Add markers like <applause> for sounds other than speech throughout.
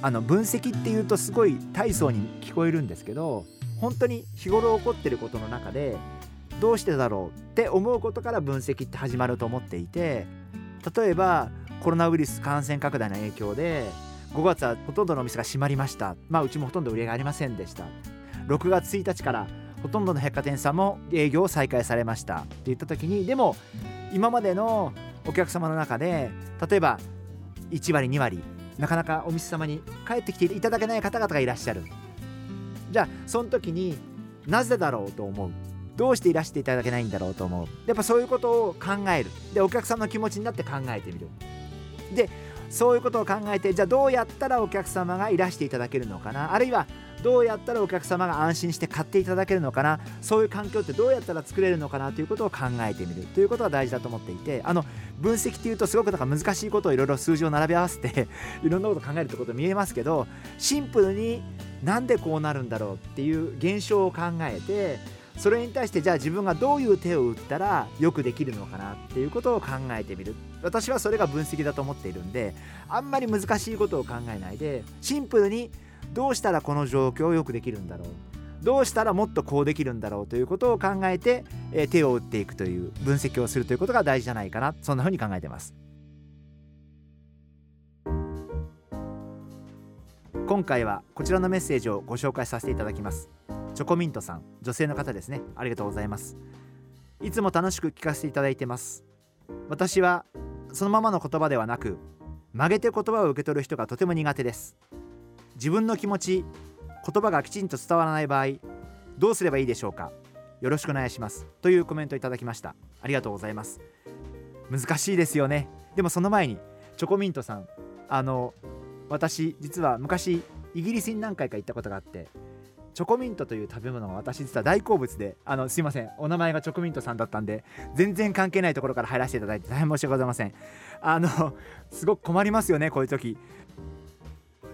あの分析っていうとすごい大層に聞こえるんですけど本当に日頃起こってることの中でどうしてだろうって思うことから分析って始まると思っていて例えばコロナウイルス感染拡大の影響で5月はほとんどのお店が閉まりました。まあうちもほとんど売り上げありませんでした。6月1日からほとんどの百貨店さんも営業を再開されました。って言った時にでも今までのお客様の中で例えば1割2割なかなかお店様に帰ってきていただけない方々がいらっしゃる。じゃあその時になぜだろうと思う？どうしていらしていただけないんだろうと思う？やっぱそういうことを考える。でお客さんの気持ちになって考えてみる。でそういうことを考えてじゃあどうやったらお客様がいらしていただけるのかな？あるいはどうやったらお客様が安心して買っていただけるのかな？そういう環境ってどうやったら作れるのかなということを考えてみる。ということが大事だと思っていてあの分析っていうとすごくなんか難しいことをいろいろ数字を並べ合わせて <laughs> いろんなことを考えるってこと見えますけどシンプルになんでこうなるんだろうっていう現象を考えてそれに対してじゃあ自分がどういう手を打ったらよくできるのかなっていうことを考えてみる。私はそれが分析だと思っているんであんまり難しいことを考えないでシンプルにどうしたらこの状況をよくできるんだろう？どうしたらもっとこうできるんだろうということを考えて、え手を打っていくという分析をするということが大事じゃないかな。そんなふうに考えてます。今回はこちらのメッセージをご紹介させていただきます。チョコミントさん女性の方ですね。ありがとうございます。いつも楽しく聞かせていただいてます。私はそのままの言葉ではなく曲げて言葉を受け取る人がとても苦手です。自分の気持ち言葉がきちんと伝わらない場合どうすればいいでしょうか？よろしくお願いします。というコメントいただきました。ありがとうございます。難しいですよね。でもその前にチョコミントさん。あの私実は昔イギリスに何回か行ったことがあってチョコミントという食べ物が私実は大好物であのすいません。お名前がチョコミントさんだったんで全然関係ないところから入らせていただいて大変申し訳ございません。あのすごく困りますよねこういう時。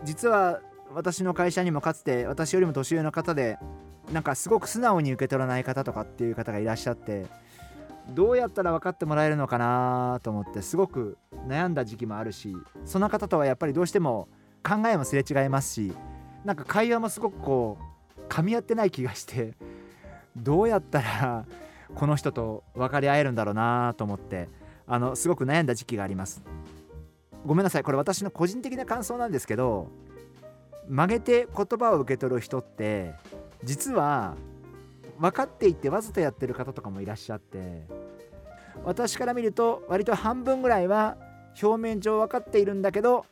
実は私の会社にもかつて私よりも年上の方でなんかすごく素直に受け取らない方とかっていう方がいらっしゃってどうやったら分かってもらえるのかなと思ってすごく悩んだ時期もあるしその方とはやっぱりどうしても考えもすれ違いますしなんか会話もすごくこう噛み合ってない気がしてどうやったらこの人と分かり合えるんだろうなと思ってあのすごく悩んだ時期があります。ごめんなさい。これ私の個人的な感想なんですけど曲げて言葉を受け取る人って実は分かっていてわざとやってる方とかもいらっしゃって私から見ると割と半分ぐらいは表面上分かっているんだけど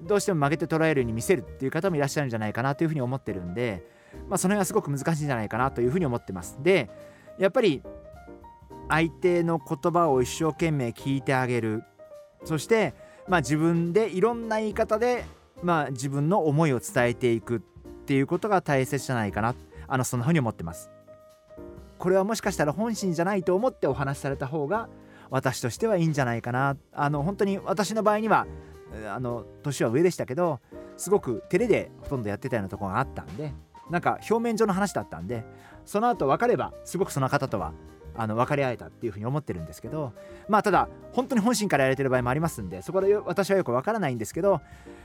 どうしても曲げて捉えるように見せるっていう方もいらっしゃるんじゃないかなというふうに思ってるんで、まあ、その辺はすごく難しいんじゃないかなというふうに思ってます。でやっぱり相手の言葉を一生懸命聞いてあげる。そして、まあ、自分でいろんな言い方でまあ、自分の思いを伝えていくっていうことが大切じゃないかな。あのそんなふうに思ってます。これはもしかしたら本心じゃないと思ってお話しされた方が私としてはいいんじゃないかな。あの本当に私の場合にはあの年は上でしたけどすごく照れでほとんどやってたようなとこがあったんでなんか表面上の話だったんでその後分かればすごくその方とはあの分かり合えたっていうふうに思ってるんですけどまあただ本当に本心からやれてる場合もありますんでそこで私はよく分からないんですけど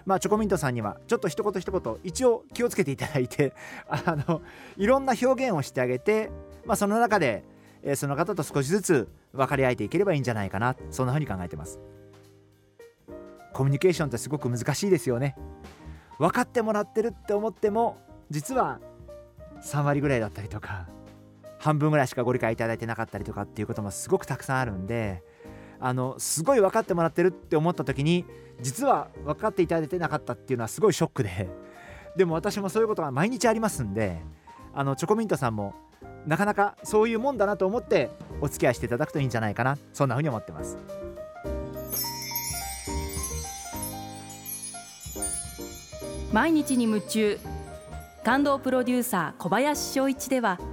まあチョコミントさんにはちょっと一言一言一応気をつけていただいて <laughs> あのいろんな表現をしてあげて、まあ、その中で、えー、その方と少しずつ分かり合えていければいいんじゃないかなそんなふうに考えてます。コミュニケーションってすごく難しいですよね。分かってもらってるって思っても実は3割ぐらいだったりとか半分ぐらいしかご理解いただいてなかったりとかっていうこともすごくたくさんあるんであのすごい分かってもらってるって思った時に実は分かっていただいてなかったっていうのはすごいショックで <laughs> でも私もそういうことが毎日ありますんであのチョコミントさんもなかなかそういうもんだなと思ってお付き合いしていただくといいんじゃないかなそんなふうに思ってます。毎日に夢中感動プロデューサー小林翔一では「